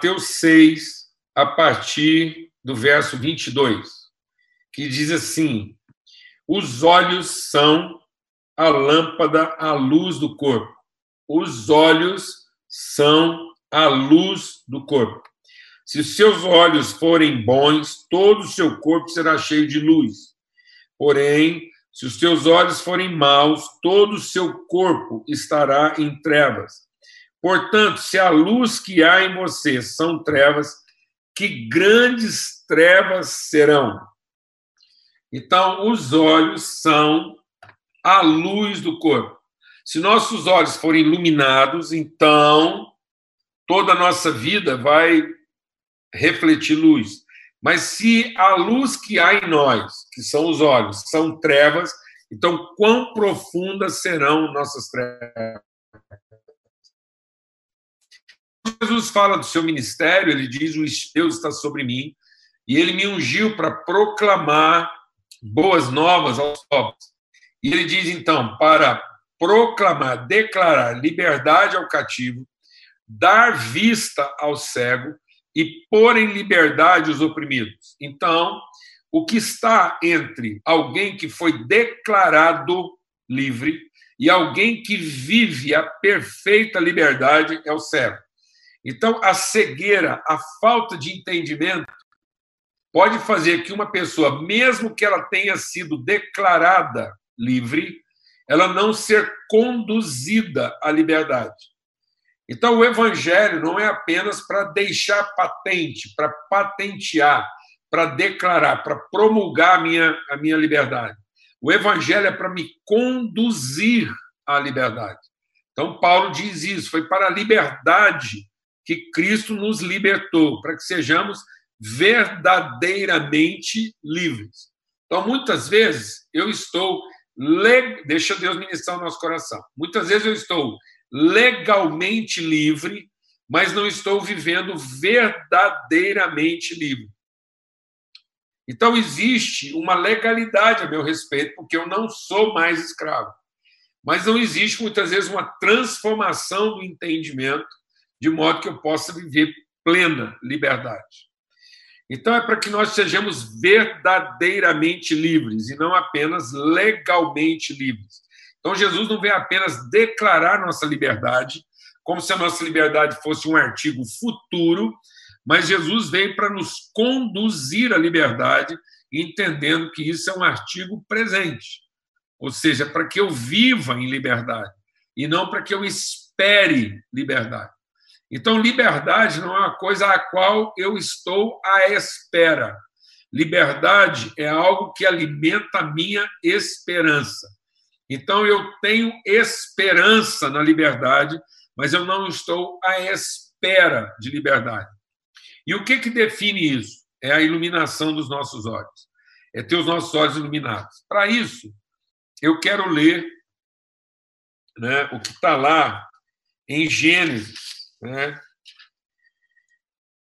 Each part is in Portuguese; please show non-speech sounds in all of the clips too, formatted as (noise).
Mateus 6, a partir do verso 22, que diz assim: Os olhos são a lâmpada, a luz do corpo. Os olhos são a luz do corpo. Se os seus olhos forem bons, todo o seu corpo será cheio de luz. Porém, se os teus olhos forem maus, todo o seu corpo estará em trevas. Portanto, se a luz que há em você são trevas, que grandes trevas serão. Então, os olhos são a luz do corpo. Se nossos olhos forem iluminados, então toda a nossa vida vai refletir luz. Mas se a luz que há em nós, que são os olhos, são trevas, então quão profundas serão nossas trevas? Jesus fala do seu ministério, ele diz: O Deus está sobre mim, e ele me ungiu para proclamar boas novas aos pobres. E ele diz, então, para proclamar, declarar liberdade ao cativo, dar vista ao cego e pôr em liberdade os oprimidos. Então, o que está entre alguém que foi declarado livre e alguém que vive a perfeita liberdade é o cego. Então, a cegueira, a falta de entendimento, pode fazer que uma pessoa, mesmo que ela tenha sido declarada livre, ela não ser conduzida à liberdade. Então, o evangelho não é apenas para deixar patente, para patentear, para declarar, para promulgar a minha, a minha liberdade. O evangelho é para me conduzir à liberdade. Então, Paulo diz isso: foi para a liberdade que Cristo nos libertou, para que sejamos verdadeiramente livres. Então, muitas vezes, eu estou. Deixa Deus ministrar o nosso coração. Muitas vezes eu estou legalmente livre, mas não estou vivendo verdadeiramente livre. Então, existe uma legalidade a meu respeito, porque eu não sou mais escravo. Mas não existe, muitas vezes, uma transformação do entendimento, de modo que eu possa viver plena liberdade. Então, é para que nós sejamos verdadeiramente livres e não apenas legalmente livres. Então, Jesus não vem apenas declarar nossa liberdade, como se a nossa liberdade fosse um artigo futuro, mas Jesus veio para nos conduzir à liberdade, entendendo que isso é um artigo presente. Ou seja, para que eu viva em liberdade e não para que eu espere liberdade. Então, liberdade não é uma coisa a qual eu estou à espera. Liberdade é algo que alimenta a minha esperança. Então, eu tenho esperança na liberdade, mas eu não estou à espera de liberdade. E o que, que define isso? É a iluminação dos nossos olhos. É ter os nossos olhos iluminados. Para isso, eu quero ler né, o que está lá em Gênesis, né,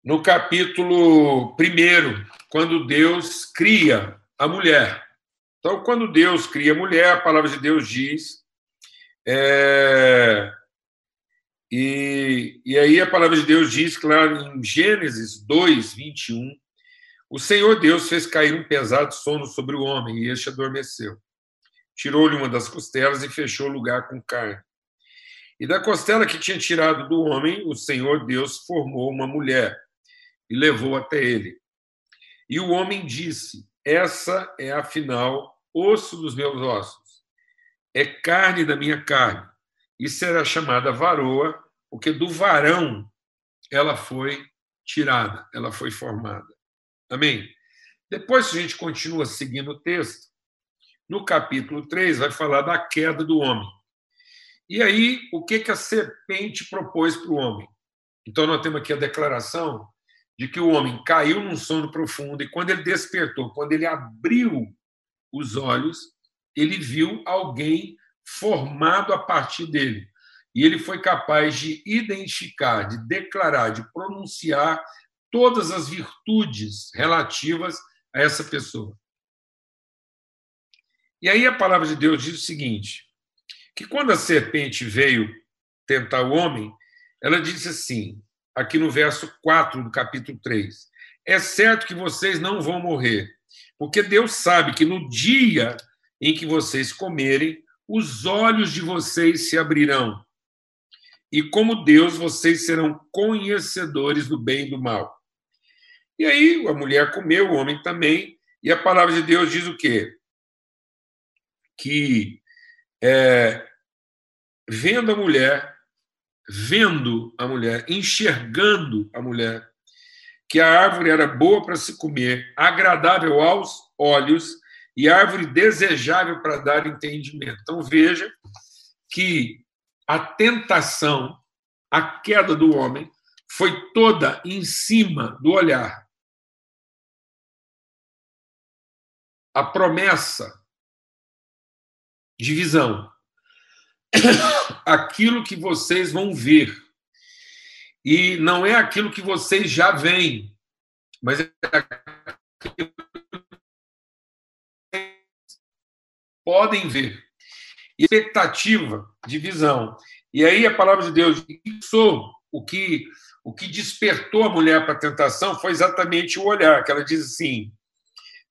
no capítulo 1, quando Deus cria a mulher. Então, quando Deus cria a mulher, a palavra de Deus diz. É, e, e aí a palavra de Deus diz, claro, em Gênesis 2, 21, o Senhor Deus fez cair um pesado sono sobre o homem e este adormeceu. Tirou-lhe uma das costelas e fechou o lugar com carne. E da costela que tinha tirado do homem, o Senhor Deus formou uma mulher e levou até ele. E o homem disse: Essa é afinal osso dos meus ossos, é carne da minha carne, e será chamada varoa, porque do varão ela foi tirada, ela foi formada. Amém? Depois, se a gente continua seguindo o texto, no capítulo 3 vai falar da queda do homem. E aí, o que, que a serpente propôs para o homem? Então, nós temos aqui a declaração de que o homem caiu num sono profundo e quando ele despertou, quando ele abriu os olhos, ele viu alguém formado a partir dele. E ele foi capaz de identificar, de declarar, de pronunciar todas as virtudes relativas a essa pessoa. E aí a palavra de Deus diz o seguinte: que quando a serpente veio tentar o homem, ela disse assim: aqui no verso 4 do capítulo 3. É certo que vocês não vão morrer, porque Deus sabe que no dia em que vocês comerem, os olhos de vocês se abrirão. E como Deus, vocês serão conhecedores do bem e do mal. E aí a mulher comeu, o homem também, e a palavra de Deus diz o quê? Que é, vendo a mulher, vendo a mulher, enxergando a mulher, que a árvore era boa para se comer, agradável aos olhos e árvore desejável para dar entendimento. Então veja que a tentação, a queda do homem, foi toda em cima do olhar. A promessa de visão. (coughs) Aquilo que vocês vão ver e não é aquilo que vocês já veem, mas é aquilo que podem ver. Expectativa de visão. E aí a palavra de Deus fixou o que o que despertou a mulher para a tentação foi exatamente o olhar, que ela diz assim: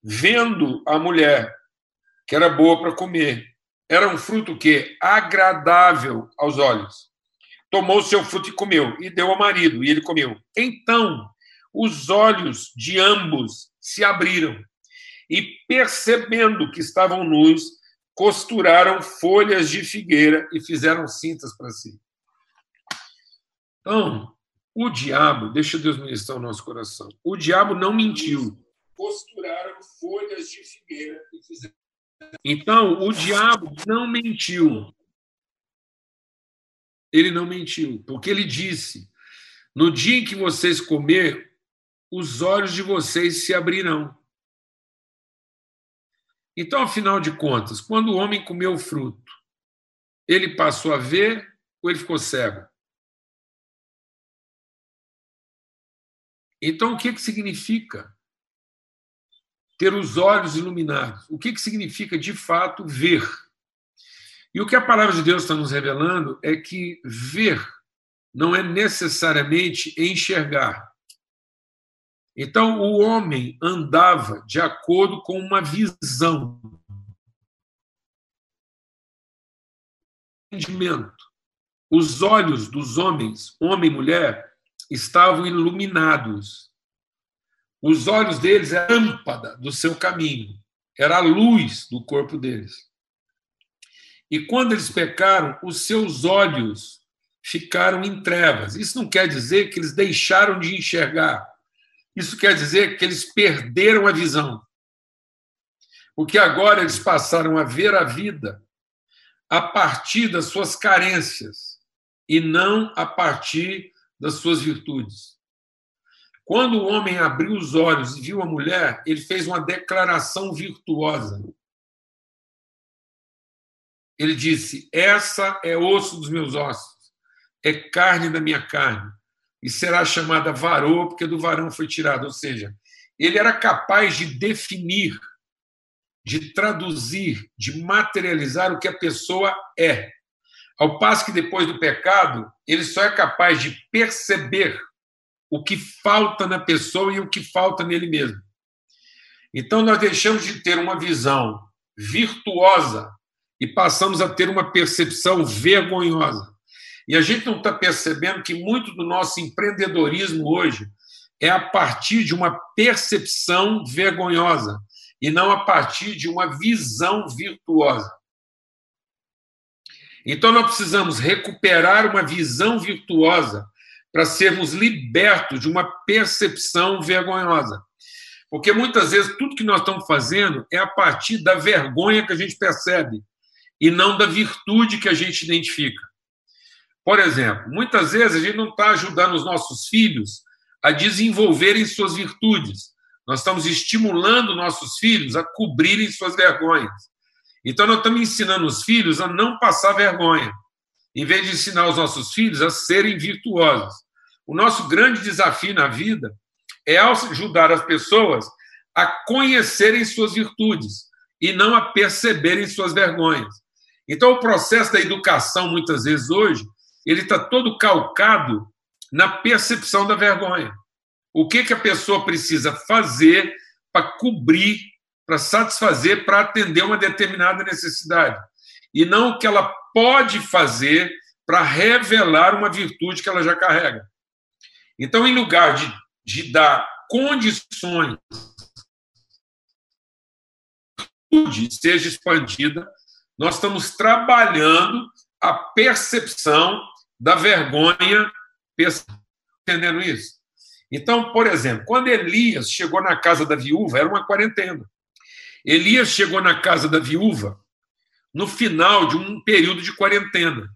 vendo a mulher que era boa para comer, era um fruto que agradável aos olhos tomou o seu fruto e comeu, e deu ao marido, e ele comeu. Então, os olhos de ambos se abriram, e percebendo que estavam nus, costuraram folhas de figueira e fizeram cintas para si. Então, o diabo, deixa Deus ministrar o nosso coração. O diabo não mentiu. Costuraram folhas de figueira e fizeram. Então, o diabo não mentiu ele não mentiu, porque ele disse: No dia em que vocês comer, os olhos de vocês se abrirão. Então, afinal de contas, quando o homem comeu o fruto, ele passou a ver ou ele ficou cego? Então, o que, que significa ter os olhos iluminados? O que, que significa, de fato, ver? E o que a palavra de Deus está nos revelando é que ver não é necessariamente enxergar. Então, o homem andava de acordo com uma visão. Entendimento. Os olhos dos homens, homem e mulher, estavam iluminados. Os olhos deles eram a lâmpada do seu caminho, era a luz do corpo deles. E quando eles pecaram, os seus olhos ficaram em trevas. Isso não quer dizer que eles deixaram de enxergar. Isso quer dizer que eles perderam a visão. Porque agora eles passaram a ver a vida a partir das suas carências e não a partir das suas virtudes. Quando o homem abriu os olhos e viu a mulher, ele fez uma declaração virtuosa. Ele disse: Essa é osso dos meus ossos, é carne da minha carne, e será chamada varô, porque do varão foi tirado. Ou seja, ele era capaz de definir, de traduzir, de materializar o que a pessoa é. Ao passo que depois do pecado, ele só é capaz de perceber o que falta na pessoa e o que falta nele mesmo. Então, nós deixamos de ter uma visão virtuosa e passamos a ter uma percepção vergonhosa. E a gente não está percebendo que muito do nosso empreendedorismo hoje é a partir de uma percepção vergonhosa e não a partir de uma visão virtuosa. Então, nós precisamos recuperar uma visão virtuosa para sermos libertos de uma percepção vergonhosa. Porque muitas vezes tudo que nós estamos fazendo é a partir da vergonha que a gente percebe e não da virtude que a gente identifica. Por exemplo, muitas vezes a gente não está ajudando os nossos filhos a desenvolverem suas virtudes. Nós estamos estimulando nossos filhos a cobrirem suas vergonhas. Então, nós estamos ensinando os filhos a não passar vergonha, em vez de ensinar os nossos filhos a serem virtuosos. O nosso grande desafio na vida é ajudar as pessoas a conhecerem suas virtudes e não a perceberem suas vergonhas. Então, o processo da educação, muitas vezes hoje, ele está todo calcado na percepção da vergonha. O que, que a pessoa precisa fazer para cobrir, para satisfazer, para atender uma determinada necessidade. E não o que ela pode fazer para revelar uma virtude que ela já carrega. Então, em lugar de, de dar condições seja expandida, nós estamos trabalhando a percepção da vergonha, entendendo isso? Então, por exemplo, quando Elias chegou na casa da viúva, era uma quarentena. Elias chegou na casa da viúva no final de um período de quarentena.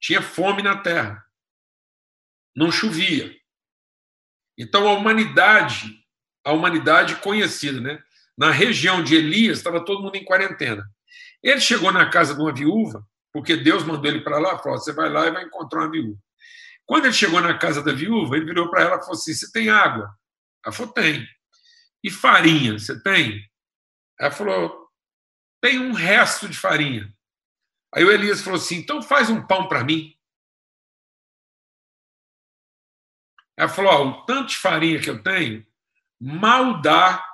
Tinha fome na terra. Não chovia. Então a humanidade, a humanidade conhecida, né? Na região de Elias estava todo mundo em quarentena. Ele chegou na casa de uma viúva, porque Deus mandou ele para lá, falou: "Você vai lá e vai encontrar uma viúva". Quando ele chegou na casa da viúva, ele virou para ela e falou assim: "Você tem água?" Ela falou: "Tem". "E farinha, você tem?" Ela falou: "Tem um resto de farinha". Aí o Elias falou assim: "Então faz um pão para mim". Ela falou: oh, o tanto de farinha que eu tenho, mal dá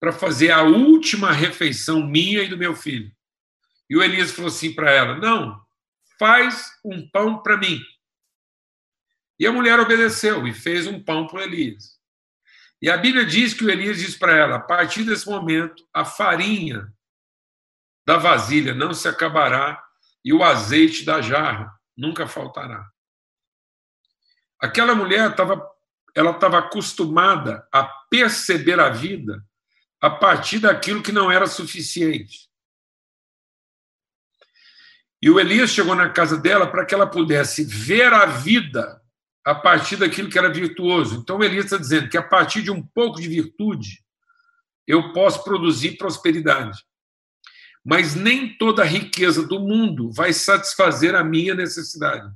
para fazer a última refeição minha e do meu filho. E o Elias falou assim para ela: Não, faz um pão para mim. E a mulher obedeceu e fez um pão para Elias. E a Bíblia diz que o Elias diz para ela: a partir desse momento, a farinha da vasilha não se acabará e o azeite da jarra nunca faltará. Aquela mulher estava ela estava acostumada a perceber a vida a partir daquilo que não era suficiente. E o Elias chegou na casa dela para que ela pudesse ver a vida a partir daquilo que era virtuoso. Então o Elias está dizendo que a partir de um pouco de virtude eu posso produzir prosperidade. Mas nem toda a riqueza do mundo vai satisfazer a minha necessidade.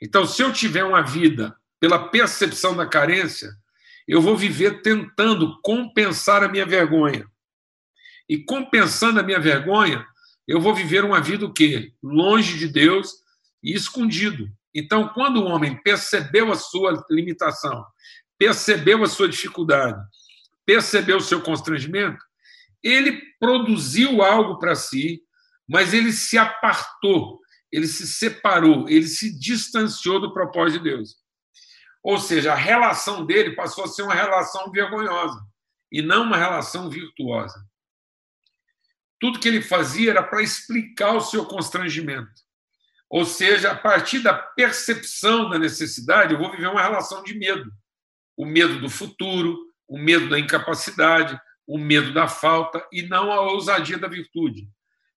Então, se eu tiver uma vida pela percepção da carência, eu vou viver tentando compensar a minha vergonha. E compensando a minha vergonha, eu vou viver uma vida o quê? Longe de Deus e escondido. Então, quando o homem percebeu a sua limitação, percebeu a sua dificuldade, percebeu o seu constrangimento, ele produziu algo para si, mas ele se apartou ele se separou, ele se distanciou do propósito de Deus. Ou seja, a relação dele passou a ser uma relação vergonhosa e não uma relação virtuosa. Tudo que ele fazia era para explicar o seu constrangimento. Ou seja, a partir da percepção da necessidade, eu vou viver uma relação de medo. O medo do futuro, o medo da incapacidade, o medo da falta e não a ousadia da virtude.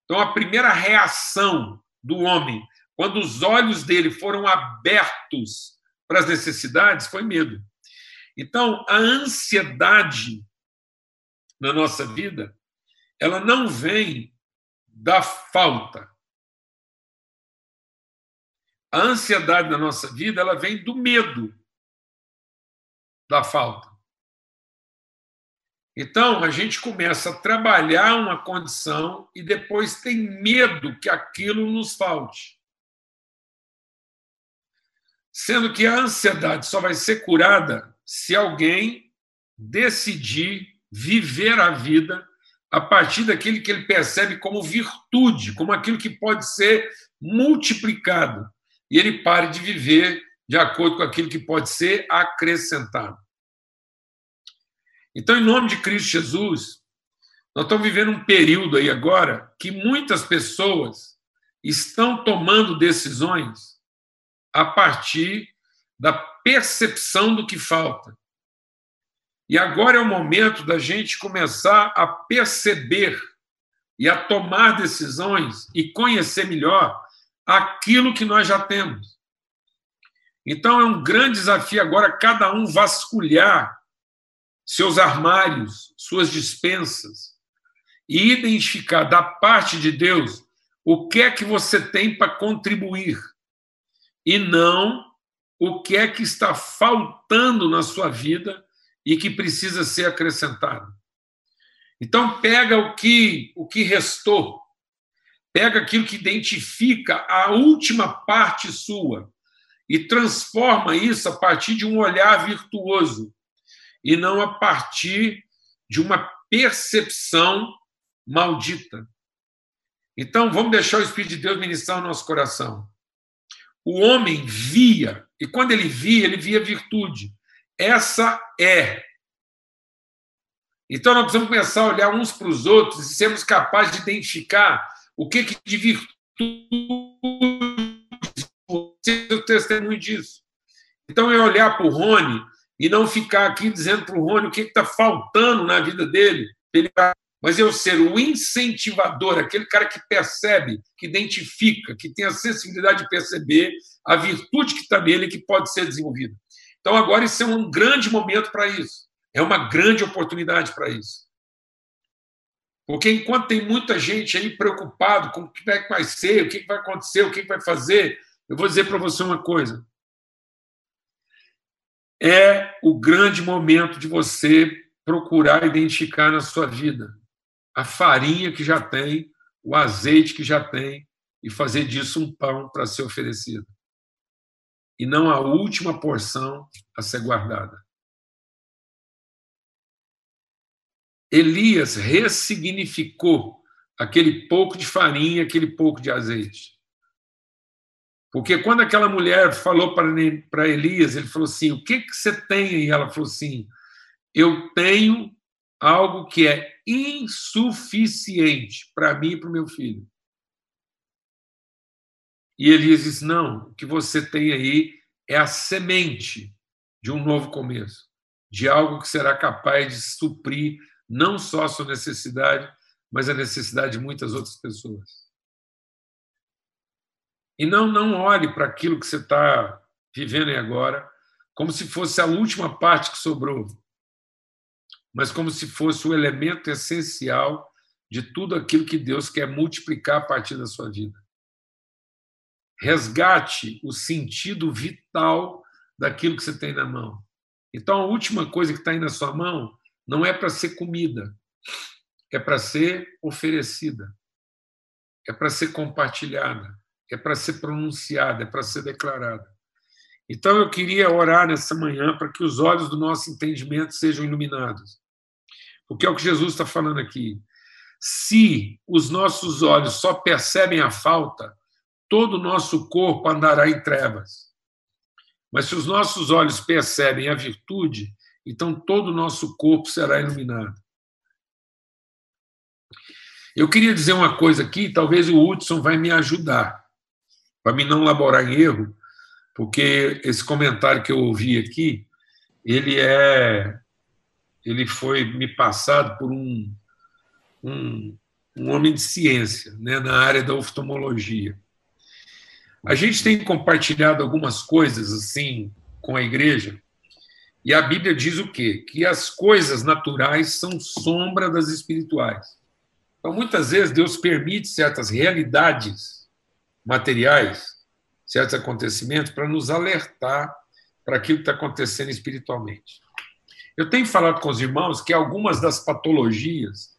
Então, a primeira reação do homem, quando os olhos dele foram abertos para as necessidades, foi medo. Então, a ansiedade na nossa vida, ela não vem da falta. A ansiedade na nossa vida, ela vem do medo da falta. Então, a gente começa a trabalhar uma condição e depois tem medo que aquilo nos falte. Sendo que a ansiedade só vai ser curada se alguém decidir viver a vida a partir daquilo que ele percebe como virtude, como aquilo que pode ser multiplicado. E ele pare de viver de acordo com aquilo que pode ser acrescentado. Então, em nome de Cristo Jesus, nós estamos vivendo um período aí agora que muitas pessoas estão tomando decisões a partir da percepção do que falta. E agora é o momento da gente começar a perceber e a tomar decisões e conhecer melhor aquilo que nós já temos. Então é um grande desafio agora cada um vasculhar seus armários, suas dispensas, e identificar da parte de Deus o que é que você tem para contribuir e não o que é que está faltando na sua vida e que precisa ser acrescentado. Então pega o que o que restou, pega aquilo que identifica a última parte sua, e transforma isso a partir de um olhar virtuoso e não a partir de uma percepção maldita. Então, vamos deixar o Espírito de Deus ministrar o nosso coração. O homem via, e quando ele via, ele via virtude. Essa é. Então, nós precisamos começar a olhar uns para os outros e sermos capazes de identificar o que, que de virtude o testemunho disso. Então, é olhar para o Rony e não ficar aqui dizendo para o Rony o que está faltando na vida dele, mas eu ser o incentivador, aquele cara que percebe, que identifica, que tem a sensibilidade de perceber a virtude que está nele que pode ser desenvolvida. Então, agora, isso é um grande momento para isso. É uma grande oportunidade para isso. Porque enquanto tem muita gente aí preocupado com o que vai ser, o que vai acontecer, o que vai fazer, eu vou dizer para você uma coisa. É o grande momento de você procurar identificar na sua vida a farinha que já tem, o azeite que já tem, e fazer disso um pão para ser oferecido. E não a última porção a ser guardada. Elias ressignificou aquele pouco de farinha, aquele pouco de azeite. Porque quando aquela mulher falou para Elias, ele falou assim: O que, que você tem? E ela falou assim: Eu tenho algo que é insuficiente para mim e para o meu filho. E Elias disse: Não, o que você tem aí é a semente de um novo começo, de algo que será capaz de suprir não só a sua necessidade, mas a necessidade de muitas outras pessoas. E não, não olhe para aquilo que você está vivendo agora como se fosse a última parte que sobrou, mas como se fosse o elemento essencial de tudo aquilo que Deus quer multiplicar a partir da sua vida. Resgate o sentido vital daquilo que você tem na mão. Então, a última coisa que está aí na sua mão não é para ser comida, é para ser oferecida, é para ser compartilhada é para ser pronunciada, é para ser declarada. Então eu queria orar nessa manhã para que os olhos do nosso entendimento sejam iluminados. Porque é o que Jesus está falando aqui. Se os nossos olhos só percebem a falta, todo o nosso corpo andará em trevas. Mas se os nossos olhos percebem a virtude, então todo o nosso corpo será iluminado. Eu queria dizer uma coisa aqui, talvez o Hudson vai me ajudar para mim não laborar em erro, porque esse comentário que eu ouvi aqui, ele é, ele foi me passado por um, um, um homem de ciência, né, na área da oftalmologia. A gente tem compartilhado algumas coisas assim com a igreja, e a Bíblia diz o quê? Que as coisas naturais são sombra das espirituais. Então, muitas vezes, Deus permite certas realidades materiais, certos acontecimentos, para nos alertar para aquilo que está acontecendo espiritualmente. Eu tenho falado com os irmãos que algumas das patologias,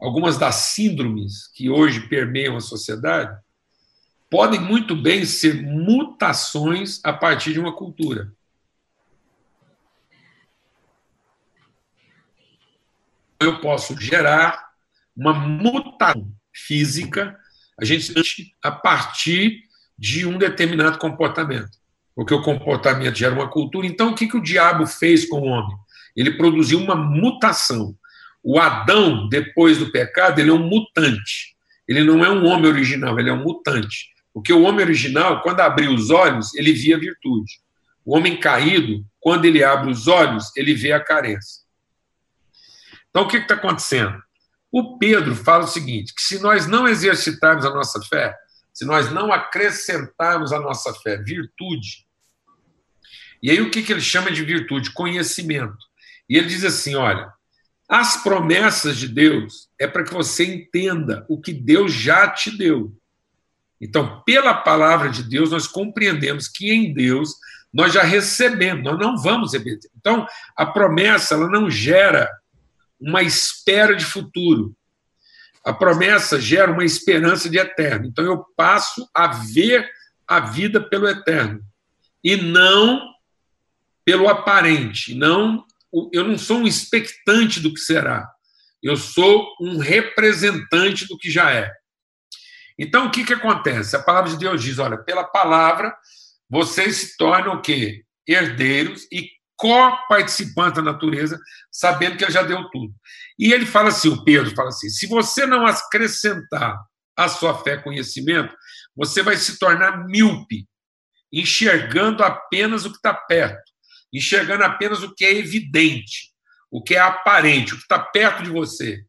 algumas das síndromes que hoje permeiam a sociedade, podem muito bem ser mutações a partir de uma cultura. Eu posso gerar uma mutação física a gente a partir de um determinado comportamento. Porque o comportamento gera uma cultura. Então, o que, que o diabo fez com o homem? Ele produziu uma mutação. O Adão, depois do pecado, ele é um mutante. Ele não é um homem original, ele é um mutante. Porque o homem original, quando abriu os olhos, ele via virtude. O homem caído, quando ele abre os olhos, ele vê a carência. Então, o que está acontecendo? O Pedro fala o seguinte: que se nós não exercitarmos a nossa fé, se nós não acrescentarmos à nossa fé virtude, e aí o que, que ele chama de virtude? Conhecimento. E ele diz assim: olha, as promessas de Deus é para que você entenda o que Deus já te deu. Então, pela palavra de Deus, nós compreendemos que em Deus nós já recebemos, nós não vamos repetir. Então, a promessa ela não gera uma espera de futuro. A promessa gera uma esperança de eterno. Então eu passo a ver a vida pelo eterno. e não pelo aparente. Não, eu não sou um expectante do que será. Eu sou um representante do que já é. Então, o que, que acontece? A palavra de Deus diz: olha, pela palavra vocês se tornam o quê? Herdeiros e co-participantes da natureza, sabendo que ele já deu tudo. E ele fala assim: o Pedro fala assim: se você não acrescentar à sua fé conhecimento, você vai se tornar míope, enxergando apenas o que está perto, enxergando apenas o que é evidente, o que é aparente, o que está perto de você.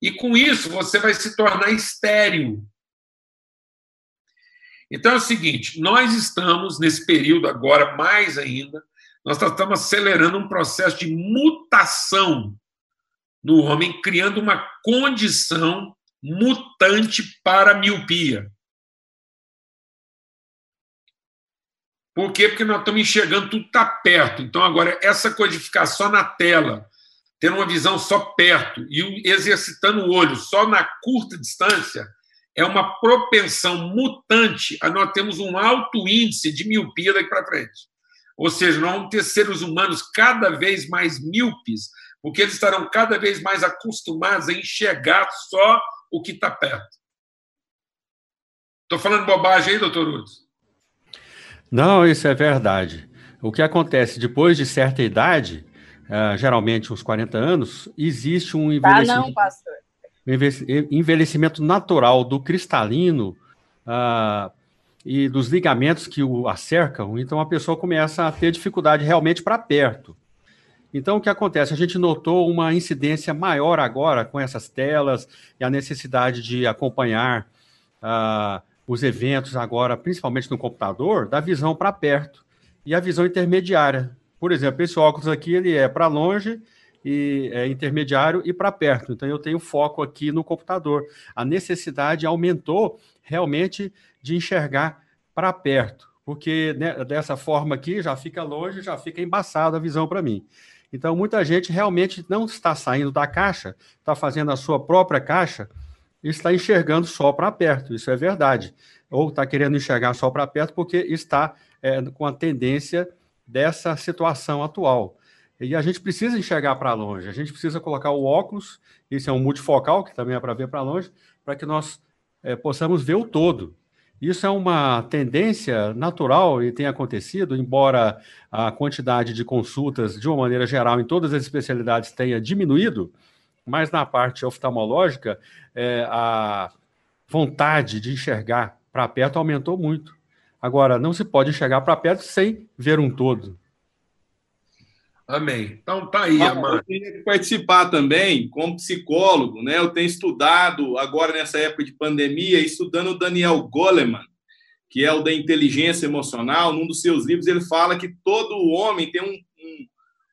E com isso você vai se tornar estéril. Então é o seguinte: nós estamos nesse período agora, mais ainda, nós estamos acelerando um processo de mutação no homem, criando uma condição mutante para a miopia. Por quê? Porque nós estamos enxergando tudo está perto. Então, agora, essa coisa de ficar só na tela, tendo uma visão só perto e exercitando o olho só na curta distância, é uma propensão mutante a nós temos um alto índice de miopia daqui para frente. Ou seja, nós vamos ter seres humanos cada vez mais míopes, porque eles estarão cada vez mais acostumados a enxergar só o que está perto. Estou falando bobagem aí, doutor Udes? Não, isso é verdade. O que acontece depois de certa idade, uh, geralmente uns 40 anos, existe um envelhecimento, ah, não, pastor. envelhecimento natural do cristalino uh, e dos ligamentos que o acercam, então a pessoa começa a ter dificuldade realmente para perto. Então, o que acontece? A gente notou uma incidência maior agora com essas telas e a necessidade de acompanhar uh, os eventos agora, principalmente no computador, da visão para perto e a visão intermediária. Por exemplo, esse óculos aqui ele é para longe e é intermediário e para perto. Então eu tenho foco aqui no computador. A necessidade aumentou realmente de enxergar para perto, porque né, dessa forma aqui já fica longe, já fica embaçada a visão para mim. Então muita gente realmente não está saindo da caixa, está fazendo a sua própria caixa está enxergando só para perto, isso é verdade. Ou está querendo enxergar só para perto porque está é, com a tendência dessa situação atual. E a gente precisa enxergar para longe, a gente precisa colocar o óculos, isso é um multifocal, que também é para ver para longe, para que nós é, possamos ver o todo. Isso é uma tendência natural e tem acontecido, embora a quantidade de consultas, de uma maneira geral, em todas as especialidades tenha diminuído, mas na parte oftalmológica, é, a vontade de enxergar para perto aumentou muito. Agora, não se pode enxergar para perto sem ver um todo. Amém. Então tá aí, Amanda. Eu queria participar também como psicólogo, né? Eu tenho estudado agora nessa época de pandemia, estudando o Daniel Goleman, que é o da inteligência emocional. Num dos seus livros ele fala que todo homem tem um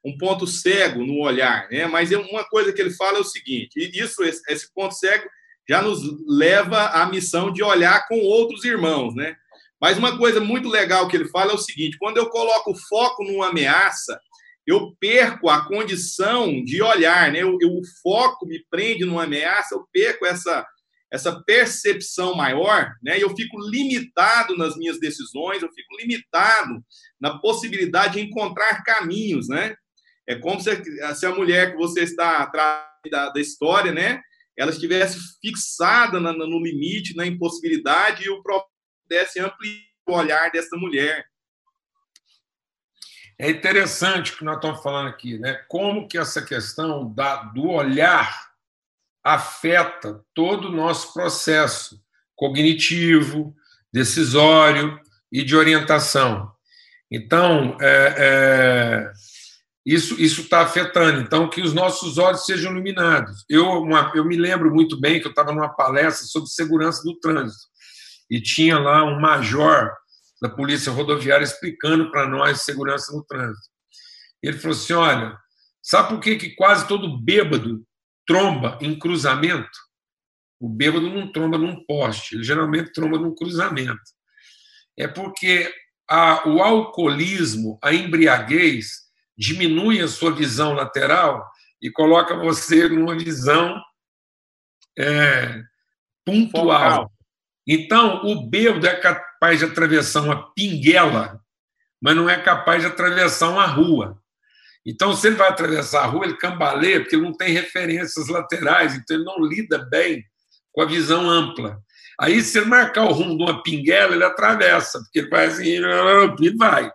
um ponto cego no olhar, né? Mas é uma coisa que ele fala é o seguinte: e isso, esse ponto cego já nos leva à missão de olhar com outros irmãos, né? Mas uma coisa muito legal que ele fala é o seguinte: quando eu coloco foco numa ameaça, eu perco a condição de olhar, né? Eu, eu, o foco me prende numa ameaça, eu perco essa essa percepção maior, né? E eu fico limitado nas minhas decisões, eu fico limitado na possibilidade de encontrar caminhos, né? É como se, se a mulher que você está atrás da, da história, né? Ela estivesse fixada na, no limite, na impossibilidade, e o próprio pudesse ampliar o olhar dessa mulher. É interessante o que nós estamos falando aqui, né? Como que essa questão da, do olhar afeta todo o nosso processo cognitivo, decisório e de orientação. Então, é, é isso está afetando. Então, que os nossos olhos sejam iluminados. Eu, uma, eu me lembro muito bem que eu estava numa palestra sobre segurança do trânsito e tinha lá um major da Polícia Rodoviária explicando para nós segurança no trânsito. Ele falou assim: olha, sabe por que, que quase todo bêbado tromba em cruzamento? O bêbado não tromba num poste, ele geralmente tromba num cruzamento. É porque a, o alcoolismo, a embriaguez, diminui a sua visão lateral e coloca você numa visão é, pontual. Então, o bêbado é capaz de atravessar uma pinguela mas não é capaz de atravessar uma rua. Então, se ele vai atravessar a rua, ele cambaleia, porque ele não tem referências laterais, então ele não lida bem com a visão ampla. Aí, se ele marcar o rumo de uma pinguela, ele atravessa, porque ele vai assim, e vai.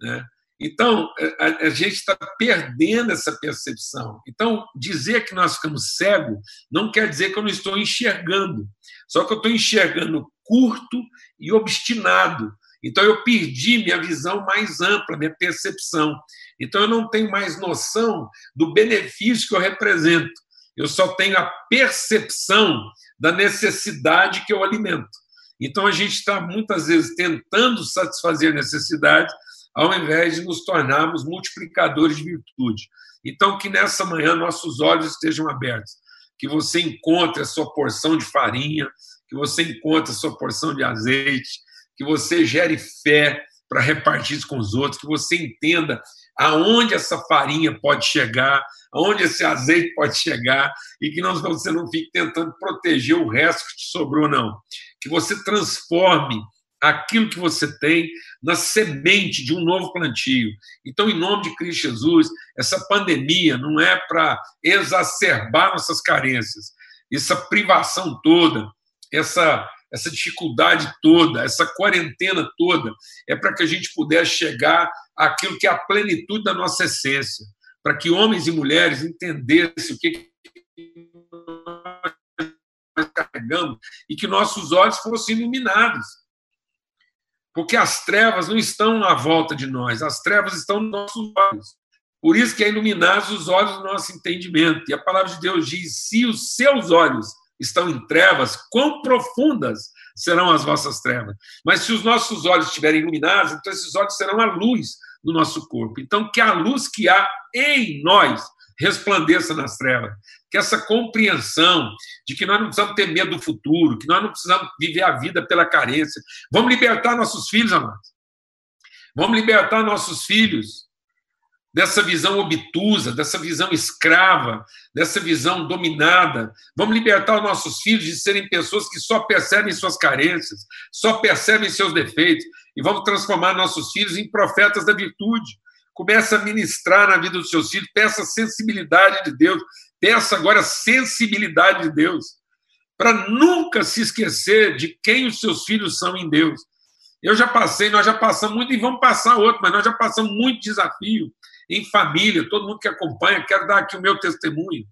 Né? Então, a, a gente está perdendo essa percepção. Então, dizer que nós ficamos cegos não quer dizer que eu não estou enxergando. Só que eu estou enxergando curto e obstinado. Então, eu perdi minha visão mais ampla, minha percepção. Então, eu não tenho mais noção do benefício que eu represento. Eu só tenho a percepção da necessidade que eu alimento. Então, a gente está muitas vezes tentando satisfazer necessidades ao invés de nos tornarmos multiplicadores de virtude. Então, que nessa manhã nossos olhos estejam abertos, que você encontre a sua porção de farinha, que você encontre a sua porção de azeite, que você gere fé para repartir com os outros, que você entenda aonde essa farinha pode chegar, aonde esse azeite pode chegar, e que não, você não fique tentando proteger o resto que te sobrou, não. Que você transforme aquilo que você tem na semente de um novo plantio. Então, em nome de Cristo Jesus, essa pandemia não é para exacerbar nossas carências, essa privação toda, essa essa dificuldade toda, essa quarentena toda, é para que a gente pudesse chegar àquilo que é a plenitude da nossa essência, para que homens e mulheres entendessem o que nós carregamos e que nossos olhos fossem iluminados porque as trevas não estão à volta de nós, as trevas estão nos nossos olhos. Por isso que é iluminados os olhos do nosso entendimento. E a palavra de Deus diz: se os seus olhos estão em trevas, quão profundas serão as vossas trevas. Mas se os nossos olhos estiverem iluminados, então esses olhos serão a luz do nosso corpo. Então, que a luz que há em nós resplandeça nas trevas. Que essa compreensão de que nós não precisamos ter medo do futuro, que nós não precisamos viver a vida pela carência. Vamos libertar nossos filhos, amados. Vamos libertar nossos filhos dessa visão obtusa, dessa visão escrava, dessa visão dominada. Vamos libertar os nossos filhos de serem pessoas que só percebem suas carências, só percebem seus defeitos, e vamos transformar nossos filhos em profetas da virtude. Comece a ministrar na vida dos seus filhos, peça sensibilidade de Deus, peça agora sensibilidade de Deus, para nunca se esquecer de quem os seus filhos são em Deus. Eu já passei, nós já passamos muito e vamos passar outro, mas nós já passamos muito desafio em família, todo mundo que acompanha, quero dar aqui o meu testemunho.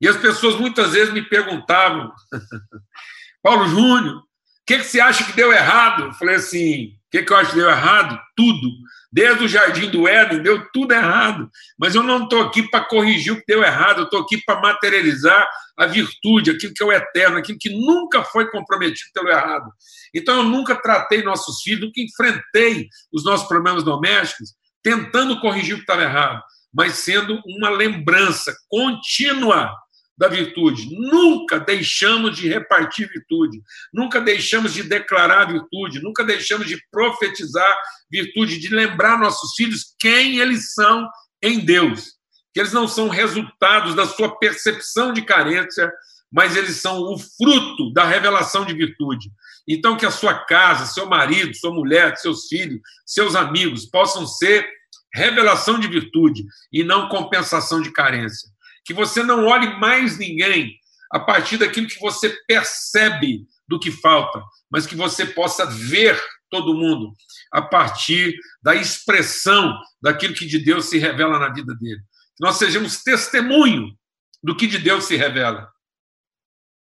E as pessoas muitas vezes me perguntavam, (laughs) Paulo Júnior, o que, que você acha que deu errado? Eu falei assim, que, que eu acho que deu errado? Tudo. Desde o jardim do Éden, deu tudo errado. Mas eu não estou aqui para corrigir o que deu errado, eu estou aqui para materializar a virtude, aquilo que é o eterno, aquilo que nunca foi comprometido pelo errado. Então, eu nunca tratei nossos filhos, nunca enfrentei os nossos problemas domésticos tentando corrigir o que estava errado, mas sendo uma lembrança contínua da virtude. Nunca deixamos de repartir virtude, nunca deixamos de declarar virtude, nunca deixamos de profetizar virtude, de lembrar nossos filhos quem eles são em Deus. Que eles não são resultados da sua percepção de carência, mas eles são o fruto da revelação de virtude. Então, que a sua casa, seu marido, sua mulher, seus filhos, seus amigos possam ser revelação de virtude e não compensação de carência que você não olhe mais ninguém a partir daquilo que você percebe do que falta, mas que você possa ver todo mundo a partir da expressão daquilo que de Deus se revela na vida dele. Que nós sejamos testemunho do que de Deus se revela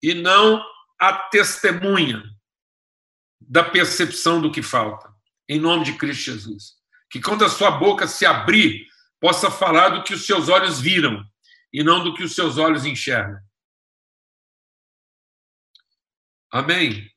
e não a testemunha da percepção do que falta. Em nome de Cristo Jesus. Que quando a sua boca se abrir, possa falar do que os seus olhos viram e não do que os seus olhos enxergam. Amém?